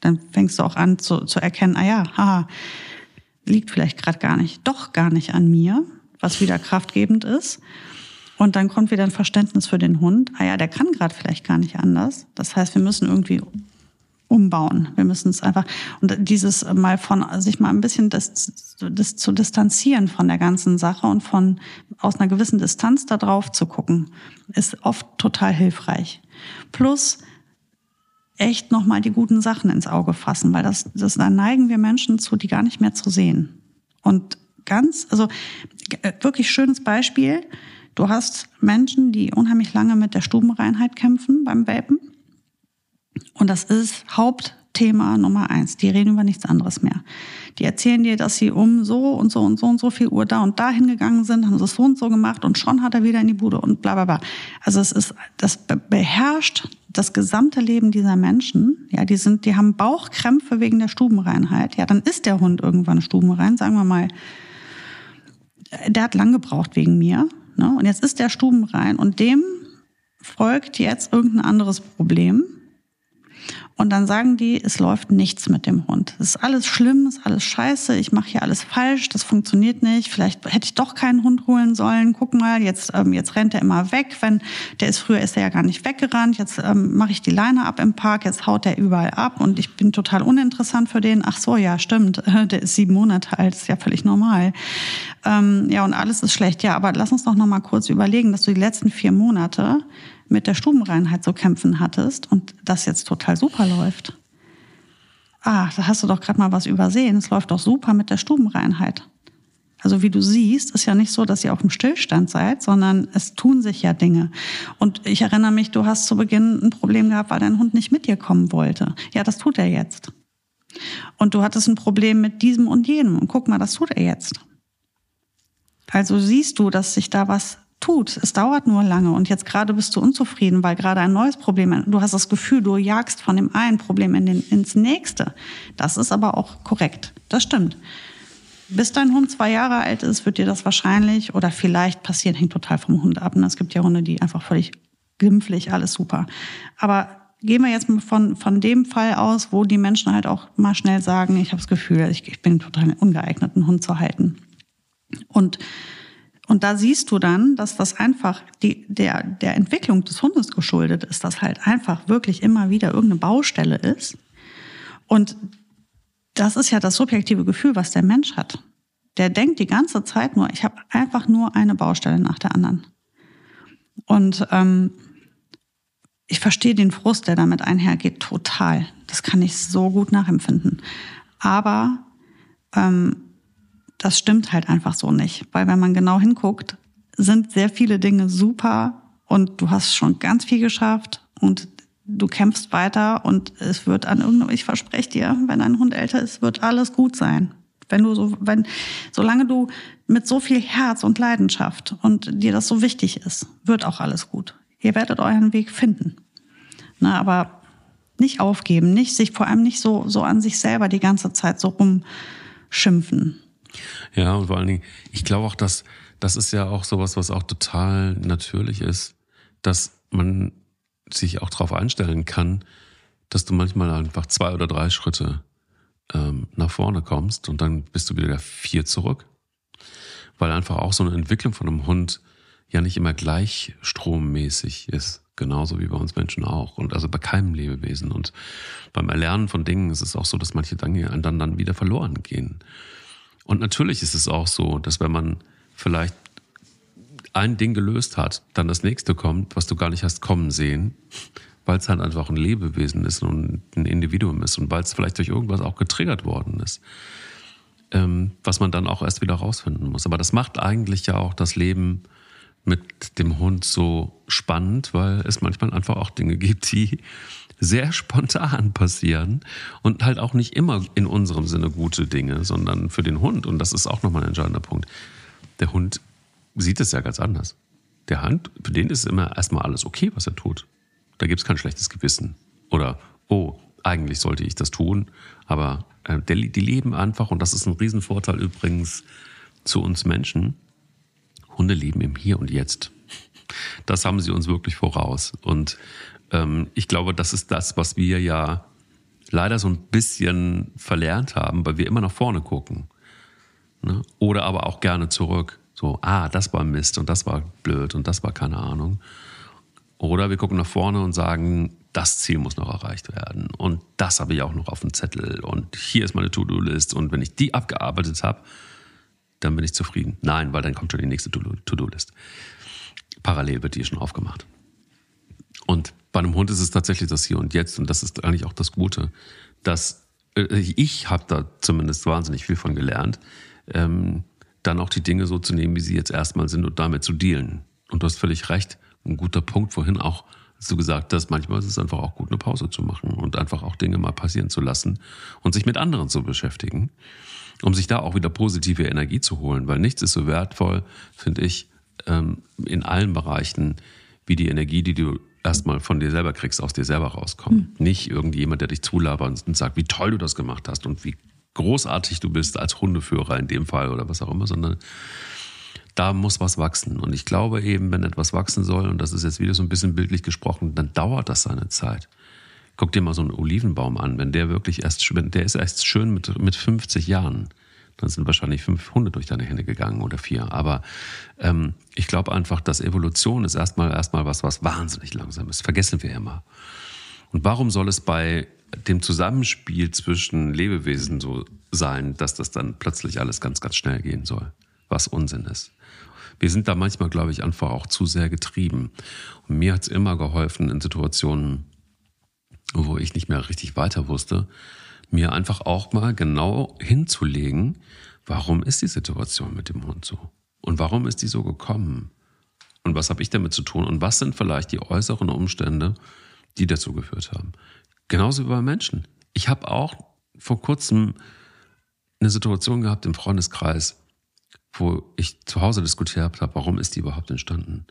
Dann fängst du auch an zu, zu erkennen, ah ja, haha, liegt vielleicht gerade gar nicht, doch gar nicht an mir, was wieder kraftgebend ist. Und dann kommt wieder ein Verständnis für den Hund. Ah ja, der kann gerade vielleicht gar nicht anders. Das heißt, wir müssen irgendwie umbauen. Wir müssen es einfach und dieses mal von sich mal ein bisschen das, das zu distanzieren von der ganzen Sache und von aus einer gewissen Distanz da drauf zu gucken, ist oft total hilfreich. Plus echt noch mal die guten Sachen ins Auge fassen, weil das das da neigen wir Menschen zu, die gar nicht mehr zu sehen. Und ganz also wirklich schönes Beispiel. Du hast Menschen, die unheimlich lange mit der Stubenreinheit kämpfen beim Welpen und das ist Hauptthema Nummer eins. Die reden über nichts anderes mehr. Die erzählen dir, dass sie um so und so und so und so viel Uhr da und da hingegangen sind, haben sie es so und so gemacht und schon hat er wieder in die Bude und bla bla bla. Also es ist, das beherrscht das gesamte Leben dieser Menschen. Ja, die sind, die haben Bauchkrämpfe wegen der Stubenreinheit. Ja, dann ist der Hund irgendwann stubenrein, sagen wir mal. Der hat lang gebraucht wegen mir. Ne? Und jetzt ist der stubenrein und dem folgt jetzt irgendein anderes Problem und dann sagen die, es läuft nichts mit dem Hund. Es ist alles schlimm, es ist alles scheiße, ich mache hier alles falsch, das funktioniert nicht. Vielleicht hätte ich doch keinen Hund holen sollen. Guck mal, jetzt, ähm, jetzt rennt er immer weg. Wenn der ist früher ist er ja gar nicht weggerannt. Jetzt ähm, mache ich die Leine ab im Park, jetzt haut er überall ab und ich bin total uninteressant für den. Ach so, ja, stimmt. [laughs] Der ist sieben Monate alt, ist ja völlig normal. Ähm, ja, und alles ist schlecht. Ja, aber lass uns doch noch mal kurz überlegen, dass du die letzten vier Monate mit der Stubenreinheit zu kämpfen hattest und das jetzt total super läuft. Ah, da hast du doch gerade mal was übersehen. Es läuft doch super mit der Stubenreinheit. Also wie du siehst, ist ja nicht so, dass ihr auf dem Stillstand seid, sondern es tun sich ja Dinge. Und ich erinnere mich, du hast zu Beginn ein Problem gehabt, weil dein Hund nicht mit dir kommen wollte. Ja, das tut er jetzt. Und du hattest ein Problem mit diesem und jenem. Und guck mal, das tut er jetzt. Also siehst du, dass sich da was tut. Es dauert nur lange und jetzt gerade bist du unzufrieden, weil gerade ein neues Problem, du hast das Gefühl, du jagst von dem einen Problem in den, ins nächste. Das ist aber auch korrekt. Das stimmt. Bis dein Hund zwei Jahre alt ist, wird dir das wahrscheinlich oder vielleicht passieren, hängt total vom Hund ab. Und es gibt ja Hunde, die einfach völlig glimpflich, alles super. Aber gehen wir jetzt von, von dem Fall aus, wo die Menschen halt auch mal schnell sagen, ich habe das Gefühl, ich, ich bin total ungeeignet, einen Hund zu halten. Und und da siehst du dann, dass das einfach die, der, der Entwicklung des Hundes geschuldet ist, dass halt einfach wirklich immer wieder irgendeine Baustelle ist. Und das ist ja das subjektive Gefühl, was der Mensch hat. Der denkt die ganze Zeit nur, ich habe einfach nur eine Baustelle nach der anderen. Und ähm, ich verstehe den Frust, der damit einhergeht, total. Das kann ich so gut nachempfinden. Aber ähm, das stimmt halt einfach so nicht. Weil wenn man genau hinguckt, sind sehr viele Dinge super und du hast schon ganz viel geschafft und du kämpfst weiter und es wird an irgendeinem, ich verspreche dir, wenn dein Hund älter ist, wird alles gut sein. Wenn du so, wenn, solange du mit so viel Herz und Leidenschaft und dir das so wichtig ist, wird auch alles gut. Ihr werdet euren Weg finden. Na, aber nicht aufgeben, nicht sich vor allem nicht so, so an sich selber die ganze Zeit so rumschimpfen. Ja, und vor allen Dingen, ich glaube auch, dass das ist ja auch sowas, was auch total natürlich ist, dass man sich auch darauf einstellen kann, dass du manchmal einfach zwei oder drei Schritte ähm, nach vorne kommst und dann bist du wieder vier zurück. Weil einfach auch so eine Entwicklung von einem Hund ja nicht immer gleichstrommäßig ist. Genauso wie bei uns Menschen auch. Und also bei keinem Lebewesen. Und beim Erlernen von Dingen ist es auch so, dass manche Dinge dann, dann wieder verloren gehen. Und natürlich ist es auch so, dass wenn man vielleicht ein Ding gelöst hat, dann das nächste kommt, was du gar nicht hast kommen sehen, weil es halt einfach ein Lebewesen ist und ein Individuum ist und weil es vielleicht durch irgendwas auch getriggert worden ist, ähm, was man dann auch erst wieder rausfinden muss. Aber das macht eigentlich ja auch das Leben mit dem Hund so spannend, weil es manchmal einfach auch Dinge gibt, die sehr spontan passieren und halt auch nicht immer in unserem Sinne gute Dinge, sondern für den Hund. Und das ist auch nochmal ein entscheidender Punkt. Der Hund sieht es ja ganz anders. Der Hund, für den ist immer erstmal alles okay, was er tut. Da gibt es kein schlechtes Gewissen. Oder, oh, eigentlich sollte ich das tun. Aber äh, der, die leben einfach, und das ist ein Riesenvorteil übrigens zu uns Menschen. Hunde leben im Hier und Jetzt. Das haben sie uns wirklich voraus. Und ähm, ich glaube, das ist das, was wir ja leider so ein bisschen verlernt haben, weil wir immer nach vorne gucken. Ne? Oder aber auch gerne zurück. So, ah, das war Mist und das war blöd und das war keine Ahnung. Oder wir gucken nach vorne und sagen, das Ziel muss noch erreicht werden und das habe ich auch noch auf dem Zettel und hier ist meine To-Do-List und wenn ich die abgearbeitet habe, dann bin ich zufrieden. Nein, weil dann kommt schon die nächste To-Do-List. Parallel wird die schon aufgemacht. Und bei einem Hund ist es tatsächlich das Hier und Jetzt und das ist eigentlich auch das Gute, dass äh, ich habe da zumindest wahnsinnig viel von gelernt. Ähm, dann auch die Dinge so zu nehmen, wie sie jetzt erstmal sind und damit zu dealen. Und du hast völlig recht, ein guter Punkt vorhin auch, hast du gesagt hast, manchmal ist es einfach auch gut, eine Pause zu machen und einfach auch Dinge mal passieren zu lassen und sich mit anderen zu beschäftigen, um sich da auch wieder positive Energie zu holen, weil nichts ist so wertvoll, finde ich, ähm, in allen Bereichen, wie die Energie, die du erstmal von dir selber kriegst, aus dir selber rauskommt. Mhm. Nicht irgendjemand, der dich zulabert und sagt, wie toll du das gemacht hast und wie großartig du bist als Hundeführer in dem Fall oder was auch immer, sondern da muss was wachsen. Und ich glaube eben, wenn etwas wachsen soll, und das ist jetzt wieder so ein bisschen bildlich gesprochen, dann dauert das seine Zeit. Guck dir mal so einen Olivenbaum an, wenn der wirklich erst, wenn der ist erst schön mit, mit 50 Jahren, dann sind wahrscheinlich fünf Hunde durch deine Hände gegangen oder vier. Aber ähm, ich glaube einfach, dass Evolution ist erstmal erstmal was, was wahnsinnig langsam ist. Vergessen wir immer. Und warum soll es bei dem Zusammenspiel zwischen Lebewesen so sein, dass das dann plötzlich alles ganz, ganz schnell gehen soll, was Unsinn ist. Wir sind da manchmal, glaube ich, einfach auch zu sehr getrieben. Und mir hat es immer geholfen in Situationen, wo ich nicht mehr richtig weiter wusste, mir einfach auch mal genau hinzulegen, warum ist die Situation mit dem Hund so? Und warum ist die so gekommen? Und was habe ich damit zu tun? Und was sind vielleicht die äußeren Umstände, die dazu geführt haben? Genauso wie bei Menschen. Ich habe auch vor kurzem eine Situation gehabt im Freundeskreis, wo ich zu Hause diskutiert habe, warum ist die überhaupt entstanden?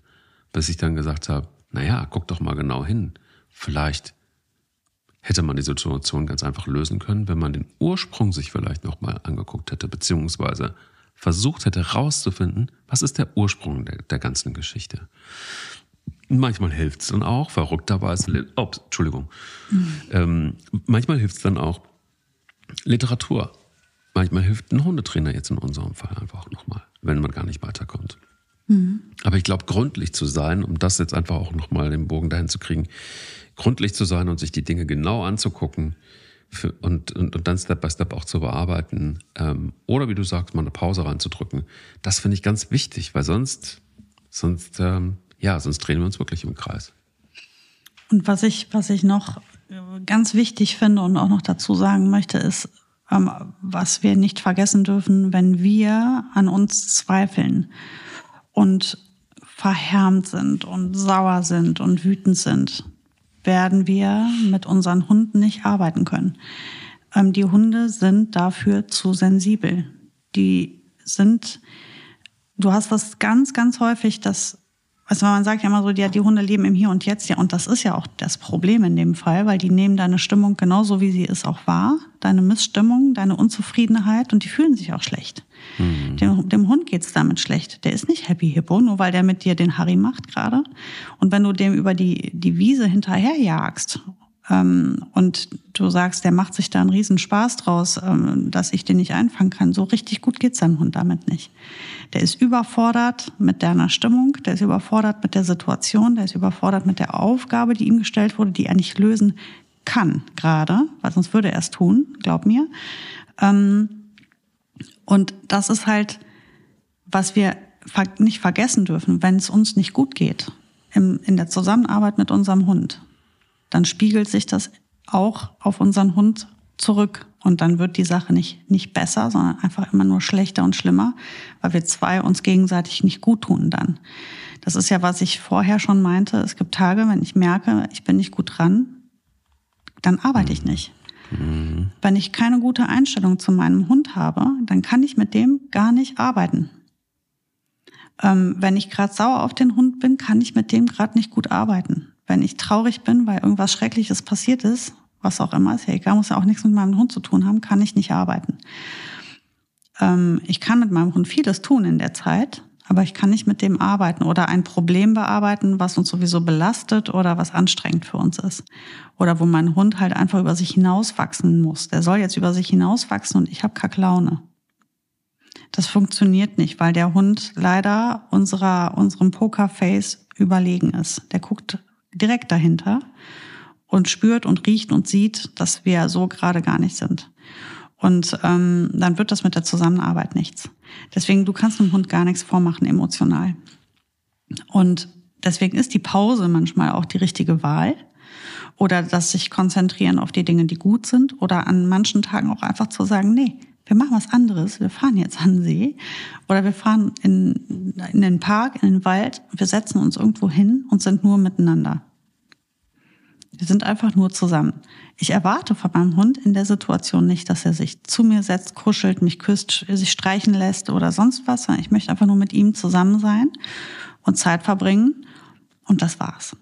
Bis ich dann gesagt habe, naja, guck doch mal genau hin. Vielleicht hätte man die Situation ganz einfach lösen können, wenn man den Ursprung sich vielleicht nochmal angeguckt hätte, beziehungsweise versucht hätte herauszufinden, was ist der Ursprung der, der ganzen Geschichte. Manchmal hilft es dann auch, verrückterweise, oh, Entschuldigung, mhm. ähm, manchmal hilft es dann auch Literatur. Manchmal hilft ein Hundetrainer jetzt in unserem Fall einfach nochmal, wenn man gar nicht weiterkommt. Mhm. Aber ich glaube, gründlich zu sein, um das jetzt einfach auch nochmal den Bogen dahin zu kriegen, gründlich zu sein und sich die Dinge genau anzugucken für, und, und, und dann Step by Step auch zu bearbeiten ähm, oder wie du sagst, mal eine Pause reinzudrücken, das finde ich ganz wichtig, weil sonst, sonst ähm, ja, sonst drehen wir uns wirklich im Kreis. Und was ich, was ich noch ganz wichtig finde und auch noch dazu sagen möchte, ist, ähm, was wir nicht vergessen dürfen, wenn wir an uns zweifeln und verhärmt sind und sauer sind und wütend sind, werden wir mit unseren Hunden nicht arbeiten können. Ähm, die Hunde sind dafür zu sensibel. Die sind, du hast das ganz, ganz häufig, dass also man sagt ja immer so, ja, die Hunde leben im Hier und Jetzt, ja, und das ist ja auch das Problem in dem Fall, weil die nehmen deine Stimmung genauso, wie sie ist, auch wahr, deine Missstimmung, deine Unzufriedenheit und die fühlen sich auch schlecht. Mhm. Dem, dem Hund geht's damit schlecht. Der ist nicht Happy Hippo, nur weil der mit dir den Harry macht gerade. Und wenn du dem über die, die Wiese hinterherjagst und du sagst, der macht sich da einen Riesenspaß draus, ähm, dass ich den nicht einfangen kann. So richtig gut geht's seinem Hund damit nicht. Der ist überfordert mit deiner Stimmung, der ist überfordert mit der Situation, der ist überfordert mit der Aufgabe, die ihm gestellt wurde, die er nicht lösen kann gerade, weil sonst würde er es tun, glaub mir. Ähm, und das ist halt, was wir nicht vergessen dürfen, wenn es uns nicht gut geht in der Zusammenarbeit mit unserem Hund dann spiegelt sich das auch auf unseren Hund zurück. Und dann wird die Sache nicht, nicht besser, sondern einfach immer nur schlechter und schlimmer, weil wir zwei uns gegenseitig nicht gut tun dann. Das ist ja, was ich vorher schon meinte. Es gibt Tage, wenn ich merke, ich bin nicht gut dran, dann arbeite ich nicht. Mhm. Wenn ich keine gute Einstellung zu meinem Hund habe, dann kann ich mit dem gar nicht arbeiten. Ähm, wenn ich gerade sauer auf den Hund bin, kann ich mit dem gerade nicht gut arbeiten. Wenn ich traurig bin, weil irgendwas Schreckliches passiert ist, was auch immer, ist ja egal, muss ja auch nichts mit meinem Hund zu tun haben, kann ich nicht arbeiten. Ähm, ich kann mit meinem Hund vieles tun in der Zeit, aber ich kann nicht mit dem arbeiten oder ein Problem bearbeiten, was uns sowieso belastet oder was anstrengend für uns ist. Oder wo mein Hund halt einfach über sich hinauswachsen muss. Der soll jetzt über sich hinauswachsen und ich habe Kacklaune. Das funktioniert nicht, weil der Hund leider unserer, unserem Pokerface überlegen ist. Der guckt direkt dahinter und spürt und riecht und sieht, dass wir so gerade gar nicht sind. Und ähm, dann wird das mit der Zusammenarbeit nichts. Deswegen, du kannst einem Hund gar nichts vormachen emotional. Und deswegen ist die Pause manchmal auch die richtige Wahl. Oder das sich konzentrieren auf die Dinge, die gut sind. Oder an manchen Tagen auch einfach zu sagen, nee, wir machen was anderes. Wir fahren jetzt an den See. Oder wir fahren in, in den Park, in den Wald. Wir setzen uns irgendwo hin und sind nur miteinander. Wir sind einfach nur zusammen. Ich erwarte von meinem Hund in der Situation nicht, dass er sich zu mir setzt, kuschelt, mich küsst, sich streichen lässt oder sonst was. Ich möchte einfach nur mit ihm zusammen sein und Zeit verbringen. Und das war's.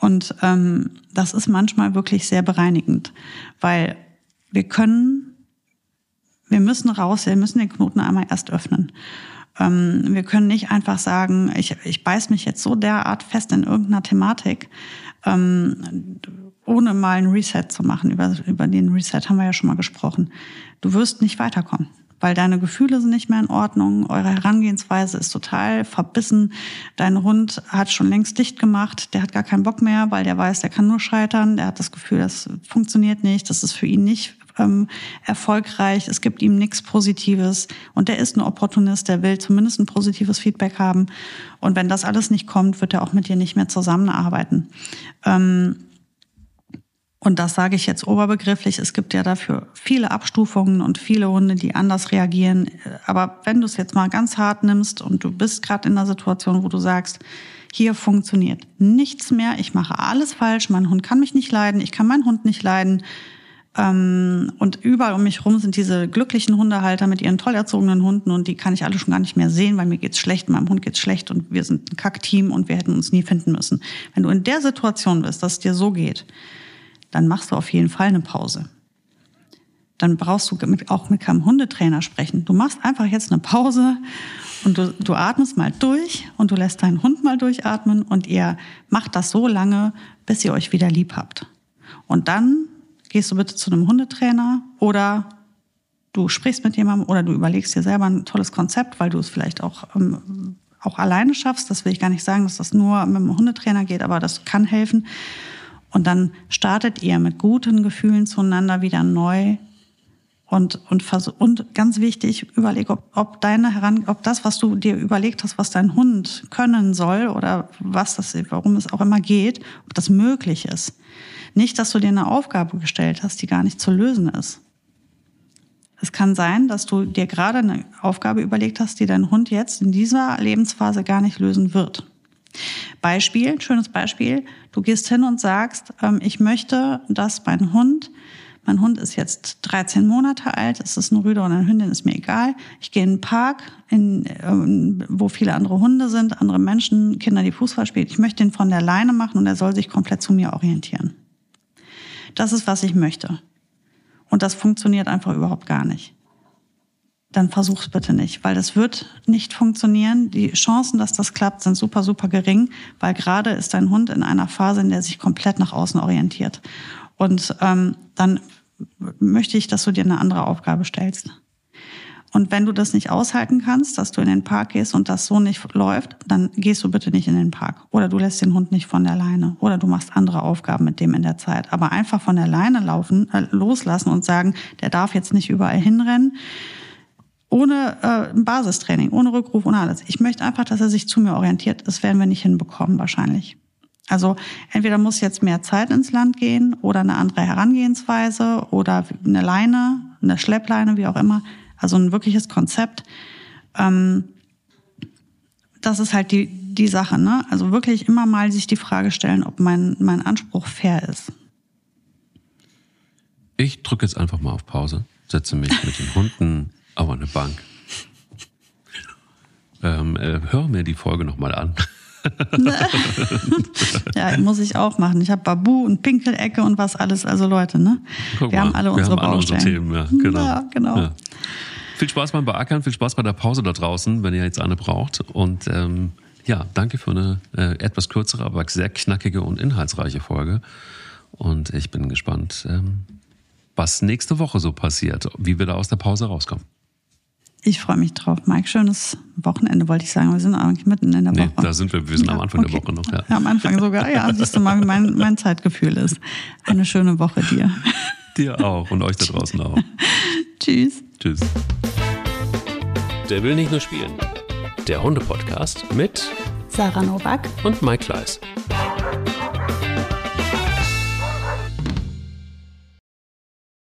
Und ähm, das ist manchmal wirklich sehr bereinigend, weil wir können, wir müssen raus, wir müssen den Knoten einmal erst öffnen. Ähm, wir können nicht einfach sagen, ich, ich beiß mich jetzt so derart fest in irgendeiner Thematik, ähm, ohne mal ein Reset zu machen. Über, über den Reset haben wir ja schon mal gesprochen. Du wirst nicht weiterkommen, weil deine Gefühle sind nicht mehr in Ordnung, eure Herangehensweise ist total verbissen. Dein Hund hat schon längst dicht gemacht, der hat gar keinen Bock mehr, weil der weiß, der kann nur scheitern, der hat das Gefühl, das funktioniert nicht, das ist für ihn nicht ähm, erfolgreich, es gibt ihm nichts Positives und der ist ein Opportunist, der will zumindest ein positives Feedback haben. Und wenn das alles nicht kommt, wird er auch mit dir nicht mehr zusammenarbeiten. Ähm, und das sage ich jetzt oberbegrifflich. Es gibt ja dafür viele Abstufungen und viele Hunde, die anders reagieren. Aber wenn du es jetzt mal ganz hart nimmst und du bist gerade in einer Situation, wo du sagst, hier funktioniert nichts mehr, ich mache alles falsch, mein Hund kann mich nicht leiden, ich kann meinen Hund nicht leiden, und überall um mich rum sind diese glücklichen Hundehalter mit ihren toll erzogenen Hunden und die kann ich alle schon gar nicht mehr sehen, weil mir geht's schlecht, meinem Hund geht's schlecht und wir sind ein Kackteam und wir hätten uns nie finden müssen. Wenn du in der Situation bist, dass es dir so geht, dann machst du auf jeden Fall eine Pause. Dann brauchst du auch mit keinem Hundetrainer sprechen. Du machst einfach jetzt eine Pause und du, du atmest mal durch und du lässt deinen Hund mal durchatmen und ihr macht das so lange, bis ihr euch wieder lieb habt. Und dann gehst du bitte zu einem Hundetrainer oder du sprichst mit jemandem oder du überlegst dir selber ein tolles Konzept, weil du es vielleicht auch, ähm, auch alleine schaffst. Das will ich gar nicht sagen, dass das nur mit einem Hundetrainer geht, aber das kann helfen. Und dann startet ihr mit guten Gefühlen zueinander wieder neu Und, und, und ganz wichtig, überleg, ob, ob deine Heran, ob das, was du dir überlegt hast, was dein Hund können soll oder was das, warum es auch immer geht, ob das möglich ist. Nicht, dass du dir eine Aufgabe gestellt hast, die gar nicht zu lösen ist. Es kann sein, dass du dir gerade eine Aufgabe überlegt hast, die dein Hund jetzt in dieser Lebensphase gar nicht lösen wird. Beispiel, schönes Beispiel. Du gehst hin und sagst, ähm, ich möchte, dass mein Hund mein Hund ist jetzt 13 Monate alt, es ist ein Rüde oder eine Hündin, ist mir egal. Ich gehe in einen Park, in, ähm, wo viele andere Hunde sind, andere Menschen, Kinder, die Fußball spielen. Ich möchte ihn von der Leine machen und er soll sich komplett zu mir orientieren. Das ist, was ich möchte. Und das funktioniert einfach überhaupt gar nicht. Dann versuch's bitte nicht, weil das wird nicht funktionieren. Die Chancen, dass das klappt, sind super, super gering, weil gerade ist dein Hund in einer Phase, in der sich komplett nach außen orientiert. Und ähm, dann möchte ich, dass du dir eine andere Aufgabe stellst. Und wenn du das nicht aushalten kannst, dass du in den Park gehst und das so nicht läuft, dann gehst du bitte nicht in den Park. Oder du lässt den Hund nicht von der Leine. Oder du machst andere Aufgaben mit dem in der Zeit. Aber einfach von der Leine laufen, äh, loslassen und sagen, der darf jetzt nicht überall hinrennen. Ohne äh, Basistraining, ohne Rückruf, ohne alles. Ich möchte einfach, dass er sich zu mir orientiert. Das werden wir nicht hinbekommen wahrscheinlich. Also entweder muss jetzt mehr Zeit ins Land gehen oder eine andere Herangehensweise oder eine Leine, eine Schleppleine, wie auch immer. Also ein wirkliches Konzept. Ähm, das ist halt die, die Sache. Ne? Also wirklich immer mal sich die Frage stellen, ob mein, mein Anspruch fair ist. Ich drücke jetzt einfach mal auf Pause, setze mich mit den Hunden auf eine Bank, [laughs] ähm, äh, höre mir die Folge nochmal an. [laughs] ja, muss ich auch machen. Ich habe Babu und Pinkelecke und was alles. Also Leute, ne? Guck wir mal, haben alle wir unsere haben alle Baustellen. Themen, ja, genau. Ja, genau. Ja. Viel Spaß beim Beackern, viel Spaß bei der Pause da draußen, wenn ihr jetzt eine braucht. Und ähm, ja, danke für eine äh, etwas kürzere, aber sehr knackige und inhaltsreiche Folge. Und ich bin gespannt, ähm, was nächste Woche so passiert, wie wir da aus der Pause rauskommen. Ich freue mich drauf, Mike. Schönes Wochenende, wollte ich sagen. Wir sind eigentlich mitten in der Woche. Nee, da sind wir, wir sind Ja, am Anfang okay. der Woche noch. Ja. Ja, am Anfang sogar. Ja, siehst du mal, wie mein, mein Zeitgefühl ist. Eine schöne Woche dir. Dir auch und euch da draußen auch. [laughs] Tschüss. Tschüss. Der will nicht nur spielen. Der Hunde-Podcast mit Sarah Novak. und Mike Kleiss.